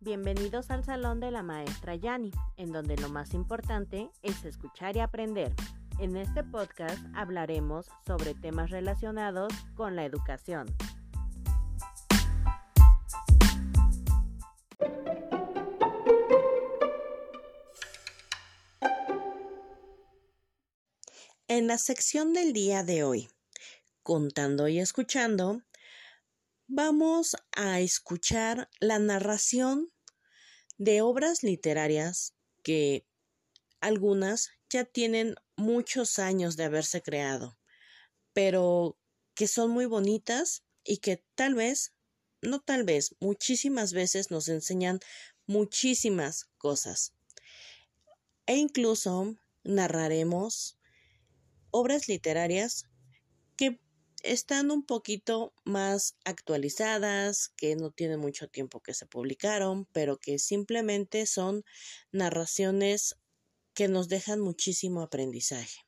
Bienvenidos al Salón de la Maestra Yani, en donde lo más importante es escuchar y aprender. En este podcast hablaremos sobre temas relacionados con la educación. En la sección del día de hoy, contando y escuchando, vamos a escuchar la narración de obras literarias que algunas ya tienen muchos años de haberse creado, pero que son muy bonitas y que tal vez, no tal vez, muchísimas veces nos enseñan muchísimas cosas. E incluso narraremos obras literarias están un poquito más actualizadas, que no tienen mucho tiempo que se publicaron, pero que simplemente son narraciones que nos dejan muchísimo aprendizaje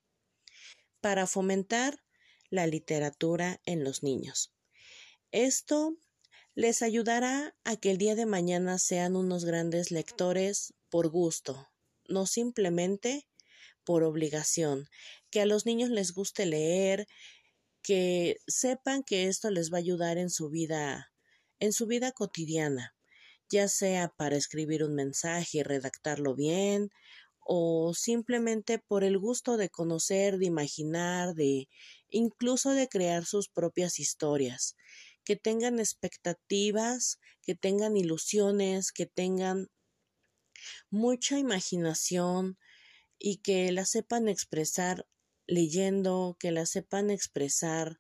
para fomentar la literatura en los niños. Esto les ayudará a que el día de mañana sean unos grandes lectores por gusto, no simplemente por obligación, que a los niños les guste leer, que sepan que esto les va a ayudar en su vida, en su vida cotidiana, ya sea para escribir un mensaje y redactarlo bien, o simplemente por el gusto de conocer, de imaginar, de incluso de crear sus propias historias, que tengan expectativas, que tengan ilusiones, que tengan mucha imaginación y que la sepan expresar leyendo, que la sepan expresar,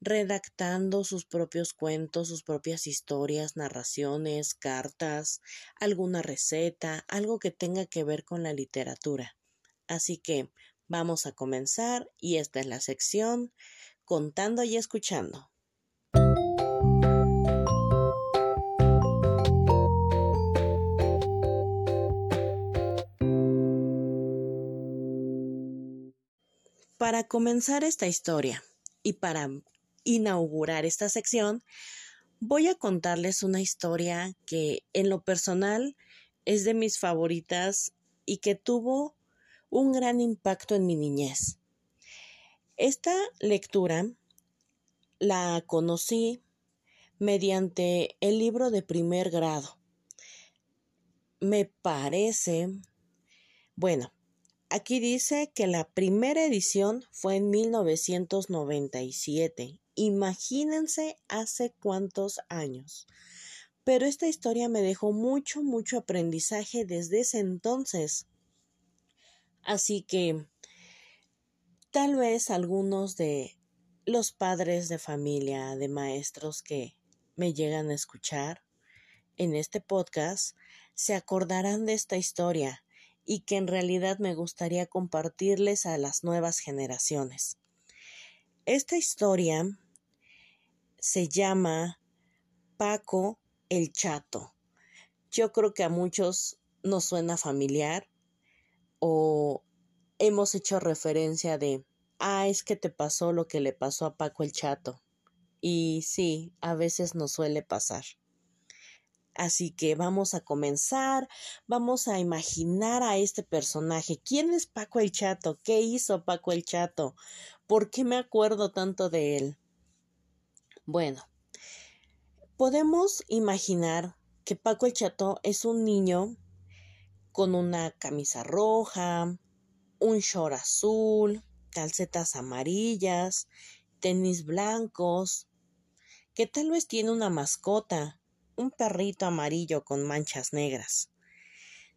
redactando sus propios cuentos, sus propias historias, narraciones, cartas, alguna receta, algo que tenga que ver con la literatura. Así que vamos a comenzar y esta es la sección contando y escuchando. Para comenzar esta historia y para inaugurar esta sección, voy a contarles una historia que en lo personal es de mis favoritas y que tuvo un gran impacto en mi niñez. Esta lectura la conocí mediante el libro de primer grado. Me parece, bueno, Aquí dice que la primera edición fue en 1997. Imagínense hace cuántos años. Pero esta historia me dejó mucho, mucho aprendizaje desde ese entonces. Así que tal vez algunos de los padres de familia, de maestros que me llegan a escuchar en este podcast, se acordarán de esta historia y que en realidad me gustaría compartirles a las nuevas generaciones. Esta historia se llama Paco el Chato. Yo creo que a muchos nos suena familiar o hemos hecho referencia de, ah, es que te pasó lo que le pasó a Paco el Chato. Y sí, a veces nos suele pasar. Así que vamos a comenzar, vamos a imaginar a este personaje. ¿Quién es Paco el Chato? ¿Qué hizo Paco el Chato? ¿Por qué me acuerdo tanto de él? Bueno, podemos imaginar que Paco el Chato es un niño con una camisa roja, un short azul, calcetas amarillas, tenis blancos, que tal vez tiene una mascota, un perrito amarillo con manchas negras.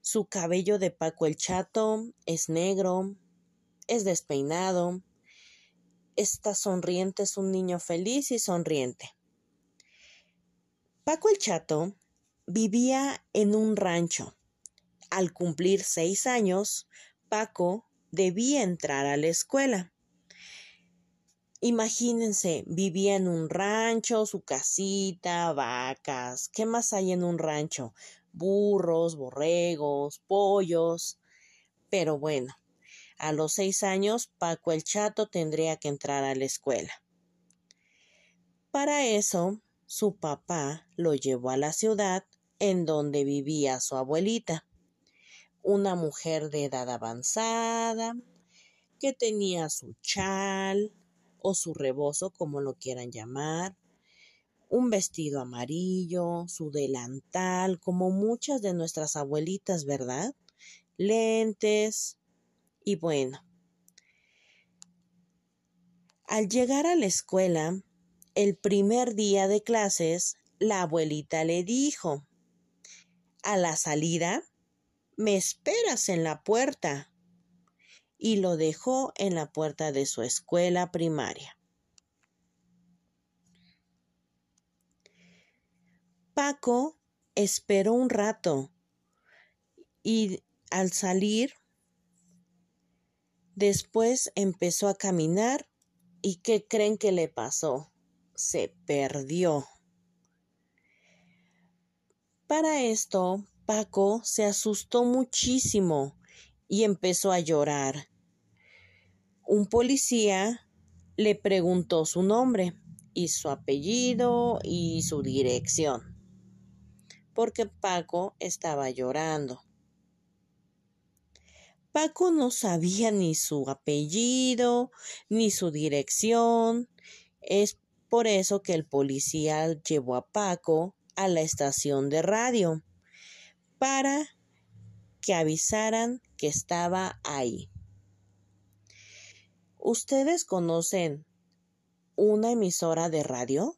Su cabello de Paco el Chato es negro, es despeinado, está sonriente, es un niño feliz y sonriente. Paco el Chato vivía en un rancho. Al cumplir seis años, Paco debía entrar a la escuela. Imagínense, vivía en un rancho, su casita, vacas. ¿Qué más hay en un rancho? Burros, borregos, pollos. Pero bueno, a los seis años, Paco el Chato tendría que entrar a la escuela. Para eso, su papá lo llevó a la ciudad en donde vivía su abuelita, una mujer de edad avanzada, que tenía su chal o su rebozo, como lo quieran llamar, un vestido amarillo, su delantal, como muchas de nuestras abuelitas, ¿verdad? Lentes y bueno. Al llegar a la escuela, el primer día de clases, la abuelita le dijo, a la salida, me esperas en la puerta. Y lo dejó en la puerta de su escuela primaria. Paco esperó un rato y al salir después empezó a caminar y ¿qué creen que le pasó? Se perdió. Para esto, Paco se asustó muchísimo y empezó a llorar. Un policía le preguntó su nombre y su apellido y su dirección porque Paco estaba llorando. Paco no sabía ni su apellido, ni su dirección. Es por eso que el policía llevó a Paco a la estación de radio para que avisaran que estaba ahí. ¿Ustedes conocen una emisora de radio?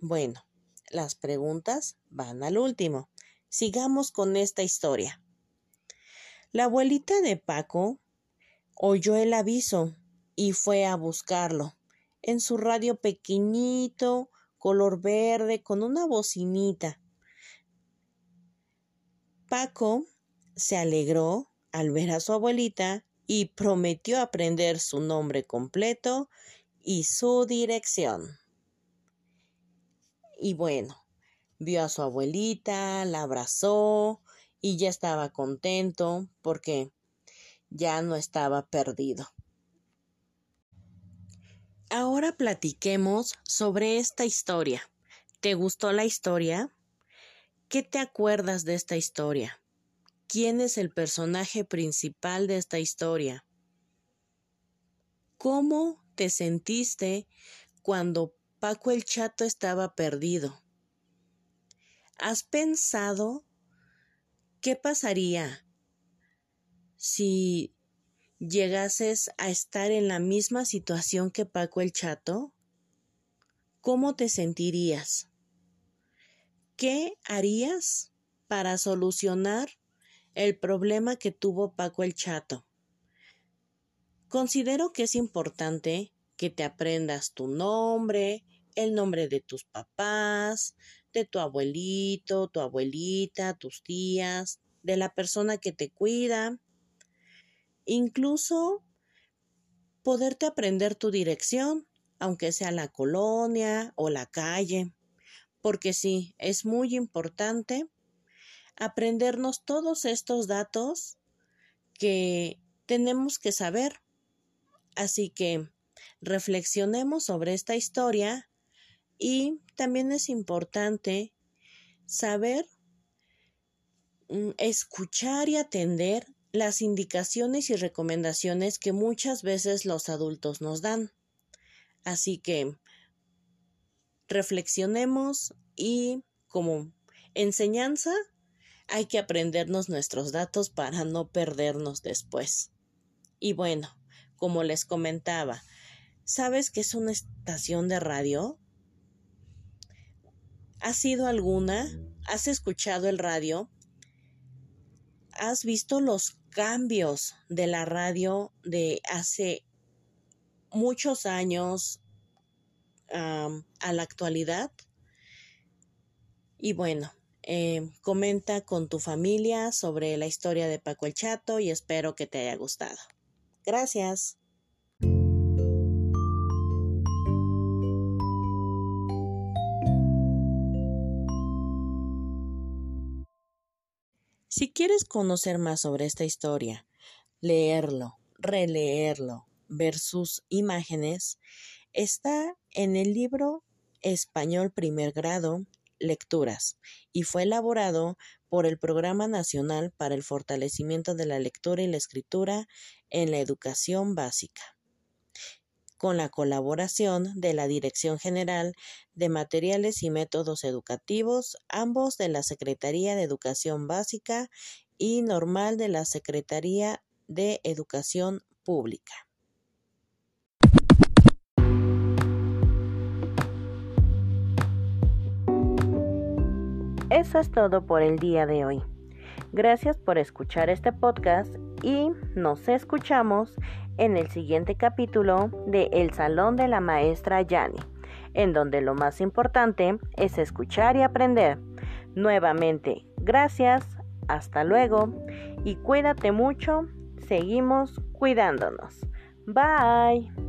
Bueno, las preguntas van al último. Sigamos con esta historia. La abuelita de Paco oyó el aviso y fue a buscarlo en su radio pequeñito, color verde, con una bocinita. Paco se alegró al ver a su abuelita y prometió aprender su nombre completo y su dirección. Y bueno, vio a su abuelita, la abrazó y ya estaba contento porque ya no estaba perdido. Ahora platiquemos sobre esta historia. ¿Te gustó la historia? ¿Qué te acuerdas de esta historia? ¿Quién es el personaje principal de esta historia? ¿Cómo te sentiste cuando Paco el Chato estaba perdido. ¿Has pensado qué pasaría si llegases a estar en la misma situación que Paco el Chato? ¿Cómo te sentirías? ¿Qué harías para solucionar el problema que tuvo Paco el Chato? Considero que es importante que te aprendas tu nombre, el nombre de tus papás, de tu abuelito, tu abuelita, tus tías, de la persona que te cuida, incluso poderte aprender tu dirección, aunque sea la colonia o la calle, porque sí, es muy importante aprendernos todos estos datos que tenemos que saber. Así que reflexionemos sobre esta historia y también es importante saber mm, escuchar y atender las indicaciones y recomendaciones que muchas veces los adultos nos dan. Así que reflexionemos y como enseñanza hay que aprendernos nuestros datos para no perdernos después. Y bueno, como les comentaba, ¿Sabes qué es una estación de radio? ¿Has sido alguna? ¿Has escuchado el radio? ¿Has visto los cambios de la radio de hace muchos años a la actualidad? Y bueno, eh, comenta con tu familia sobre la historia de Paco el Chato y espero que te haya gustado. Gracias. Si quieres conocer más sobre esta historia, leerlo, releerlo, ver sus imágenes, está en el libro Español Primer Grado, lecturas y fue elaborado por el Programa Nacional para el Fortalecimiento de la Lectura y la Escritura en la Educación Básica, con la colaboración de la Dirección General de Materiales y Métodos Educativos, ambos de la Secretaría de Educación Básica y Normal de la Secretaría de Educación Pública. Eso es todo por el día de hoy. Gracias por escuchar este podcast y nos escuchamos en el siguiente capítulo de El Salón de la Maestra Yani, en donde lo más importante es escuchar y aprender. Nuevamente, gracias, hasta luego y cuídate mucho, seguimos cuidándonos. Bye.